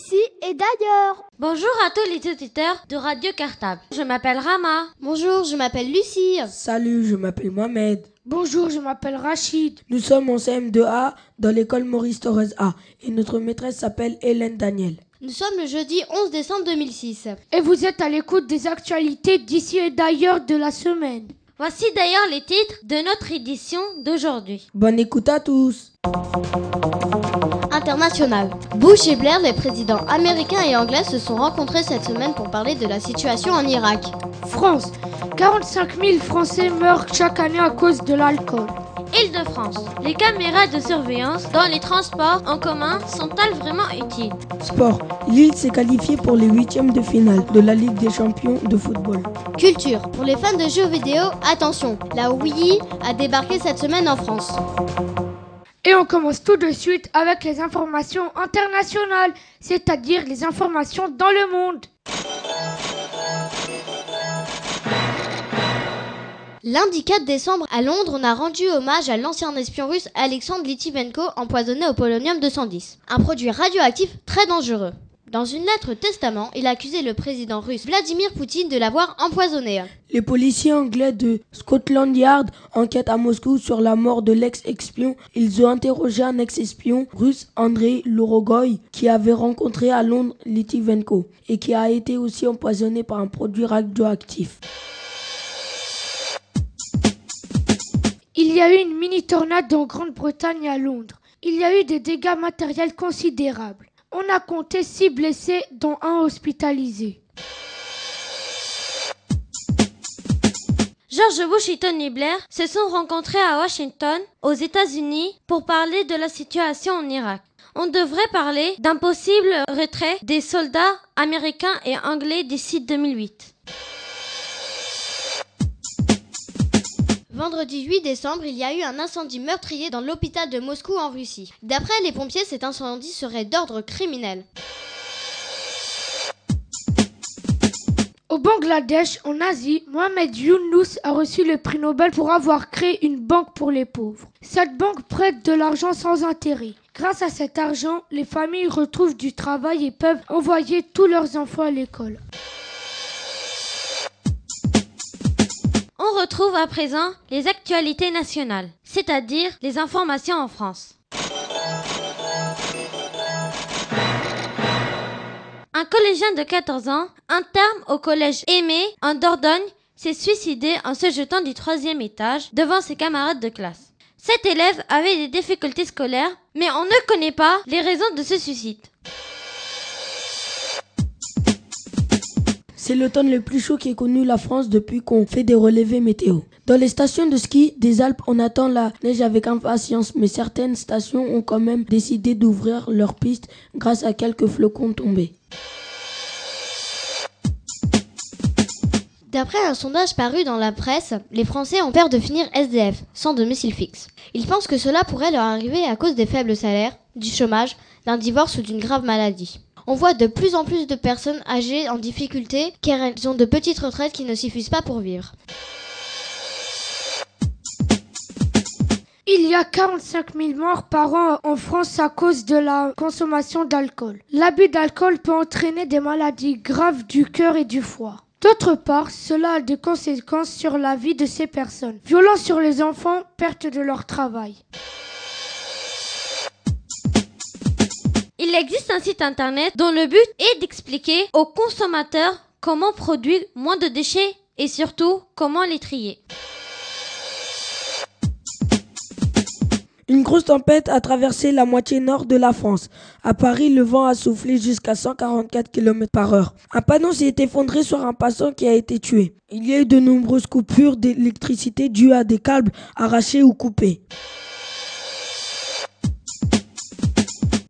d'ici et d'ailleurs. Bonjour à tous les auditeurs de Radio Cartable. Je m'appelle Rama. Bonjour, je m'appelle Lucie. Salut, je m'appelle Mohamed. Bonjour, je m'appelle Rachid. Nous sommes en CM2A dans l'école Maurice Torres A et notre maîtresse s'appelle Hélène Daniel. Nous sommes le jeudi 11 décembre 2006. Et vous êtes à l'écoute des actualités d'ici et d'ailleurs de la semaine. Voici d'ailleurs les titres de notre édition d'aujourd'hui. Bonne écoute à tous. International. Bush et Blair, les présidents américains et anglais, se sont rencontrés cette semaine pour parler de la situation en Irak. France. 45 000 Français meurent chaque année à cause de l'alcool. Île-de-France. Les caméras de surveillance dans les transports en commun sont-elles vraiment utiles? Sport. Lille s'est qualifiée pour les huitièmes de finale de la Ligue des champions de football. Culture. Pour les fans de jeux vidéo, attention, la Wii a débarqué cette semaine en France. Et on commence tout de suite avec les informations internationales, c'est-à-dire les informations dans le monde. Lundi 4 décembre, à Londres, on a rendu hommage à l'ancien espion russe Alexandre Litvinenko empoisonné au polonium 210, un produit radioactif très dangereux. Dans une lettre testament, il a accusé le président russe Vladimir Poutine de l'avoir empoisonné. Les policiers anglais de Scotland Yard enquêtent à Moscou sur la mort de l'ex-espion. Ils ont interrogé un ex-espion russe, Andrei Lorogoy, qui avait rencontré à Londres Litvinenko et qui a été aussi empoisonné par un produit radioactif. Il y a eu une mini-tornade en Grande-Bretagne et à Londres. Il y a eu des dégâts matériels considérables. On a compté 6 blessés, dont un hospitalisé. George Bush et Blair se sont rencontrés à Washington, aux États-Unis, pour parler de la situation en Irak. On devrait parler d'un possible retrait des soldats américains et anglais d'ici 2008. Vendredi 8 décembre, il y a eu un incendie meurtrier dans l'hôpital de Moscou en Russie. D'après les pompiers, cet incendie serait d'ordre criminel. Au Bangladesh, en Asie, Mohamed Younous a reçu le prix Nobel pour avoir créé une banque pour les pauvres. Cette banque prête de l'argent sans intérêt. Grâce à cet argent, les familles retrouvent du travail et peuvent envoyer tous leurs enfants à l'école. Retrouve à présent les actualités nationales, c'est-à-dire les informations en France. Un collégien de 14 ans, interne au collège Aimé en Dordogne, s'est suicidé en se jetant du troisième étage devant ses camarades de classe. Cet élève avait des difficultés scolaires, mais on ne connaît pas les raisons de ce suicide. C'est l'automne le plus chaud qui ait connu la France depuis qu'on fait des relevés météo. Dans les stations de ski des Alpes, on attend la neige avec impatience, mais certaines stations ont quand même décidé d'ouvrir leurs pistes grâce à quelques flocons tombés. D'après un sondage paru dans la presse, les Français ont peur de finir SDF, sans domicile fixe. Ils pensent que cela pourrait leur arriver à cause des faibles salaires, du chômage, d'un divorce ou d'une grave maladie. On voit de plus en plus de personnes âgées en difficulté car elles ont de petites retraites qui ne suffisent pas pour vivre. Il y a 45 000 morts par an en France à cause de la consommation d'alcool. L'abus d'alcool peut entraîner des maladies graves du cœur et du foie. D'autre part, cela a des conséquences sur la vie de ces personnes. Violence sur les enfants, perte de leur travail. Il existe un site internet dont le but est d'expliquer aux consommateurs comment produire moins de déchets et surtout comment les trier. Une grosse tempête a traversé la moitié nord de la France. À Paris, le vent a soufflé jusqu'à 144 km par heure. Un panneau s'est effondré sur un passant qui a été tué. Il y a eu de nombreuses coupures d'électricité dues à des câbles arrachés ou coupés.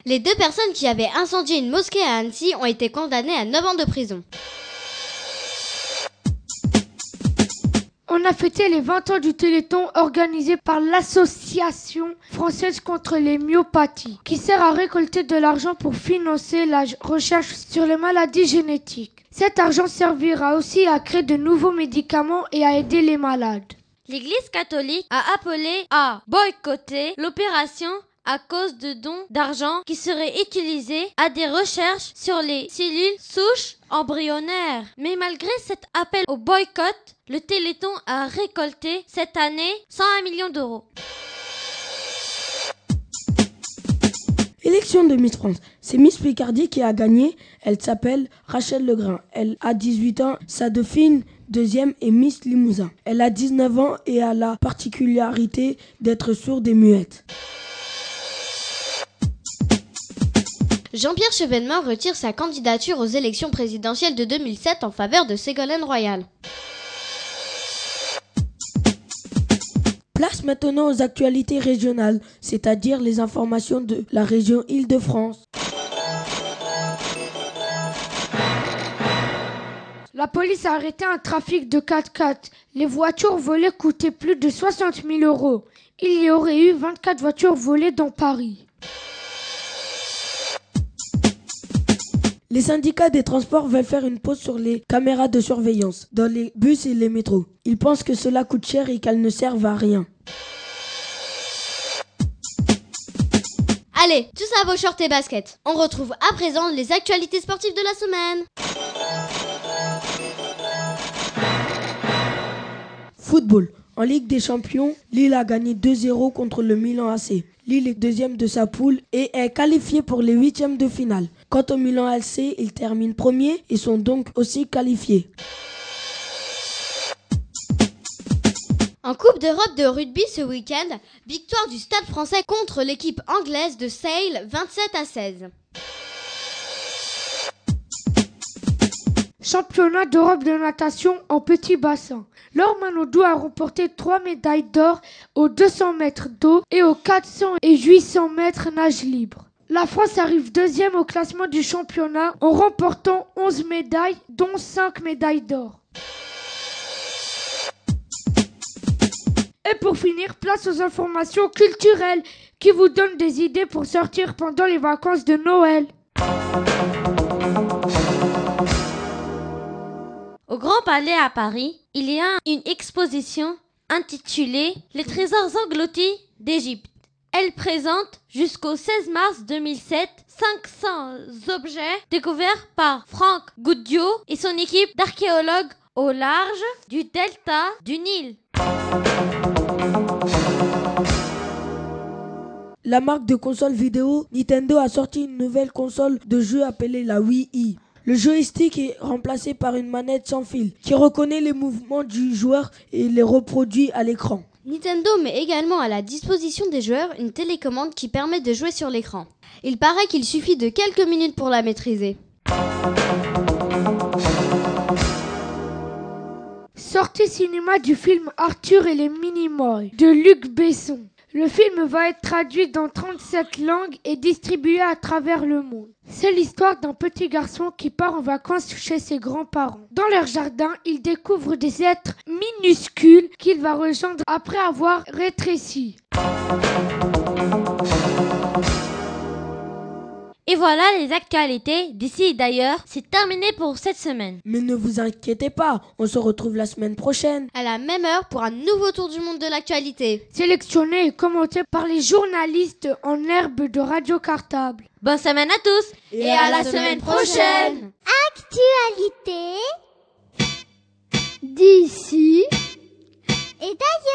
Les deux personnes qui avaient incendié une mosquée à Annecy ont été condamnées à 9 ans de prison. On a fêté les 20 ans du Téléthon organisé par l'Association française contre les myopathies, qui sert à récolter de l'argent pour financer la recherche sur les maladies génétiques. Cet argent servira aussi à créer de nouveaux médicaments et à aider les malades. L'Église catholique a appelé à boycotter l'opération à cause de dons d'argent qui seraient utilisés à des recherches sur les cellules souches embryonnaires. Mais malgré cet appel au boycott, le Téléthon a récolté cette année 101 millions d'euros. Élection de Miss France. C'est Miss Picardie qui a gagné. Elle s'appelle Rachel Legrain. Elle a 18 ans. Sa dauphine deuxième est Miss Limousin. Elle a 19 ans et a la particularité d'être sourde et muette. Jean-Pierre Chevènement retire sa candidature aux élections présidentielles de 2007 en faveur de Ségolène Royal. Place maintenant aux actualités régionales, c'est-à-dire les informations de la région Île-de-France. La police a arrêté un trafic de 4x4. Les voitures volées coûtaient plus de 60 000 euros. Il y aurait eu 24 voitures volées dans Paris. Les syndicats des transports veulent faire une pause sur les caméras de surveillance dans les bus et les métros. Ils pensent que cela coûte cher et qu'elles ne servent à rien. Allez, tous à vos shorts et baskets. On retrouve à présent les actualités sportives de la semaine. Football. En Ligue des Champions, Lille a gagné 2-0 contre le Milan AC. Lille est deuxième de sa poule et est qualifié pour les huitièmes de finale. Quant au Milan AC, ils terminent premier et sont donc aussi qualifiés. En Coupe d'Europe de rugby ce week-end, victoire du Stade français contre l'équipe anglaise de Sale 27 à 16. Championnat d'Europe de natation en petit bassin. Laure Manodou a remporté trois médailles d'or aux 200 mètres d'eau et aux 400 et 800 mètres nage libre. La France arrive deuxième au classement du championnat en remportant 11 médailles, dont 5 médailles d'or. Et pour finir, place aux informations culturelles qui vous donnent des idées pour sortir pendant les vacances de Noël. Au Grand Palais à Paris, il y a une exposition intitulée Les trésors engloutis d'Égypte. Elle présente jusqu'au 16 mars 2007 500 objets découverts par Franck Goudio et son équipe d'archéologues au large du delta du Nil. La marque de console vidéo Nintendo a sorti une nouvelle console de jeu appelée la Wii. Le joystick est remplacé par une manette sans fil qui reconnaît les mouvements du joueur et les reproduit à l'écran. Nintendo met également à la disposition des joueurs une télécommande qui permet de jouer sur l'écran. Il paraît qu'il suffit de quelques minutes pour la maîtriser. Sortie cinéma du film Arthur et les Minimoys de Luc Besson. Le film va être traduit dans 37 langues et distribué à travers le monde. C'est l'histoire d'un petit garçon qui part en vacances chez ses grands-parents. Dans leur jardin, il découvre des êtres minuscules qu'il va rejoindre après avoir rétréci. Et voilà les actualités d'ici et d'ailleurs. C'est terminé pour cette semaine. Mais ne vous inquiétez pas, on se retrouve la semaine prochaine. À la même heure pour un nouveau tour du monde de l'actualité. Sélectionné et commenté par les journalistes en herbe de Radio Cartable. Bonne semaine à tous Et à la semaine prochaine. Actualité d'ici et d'ailleurs.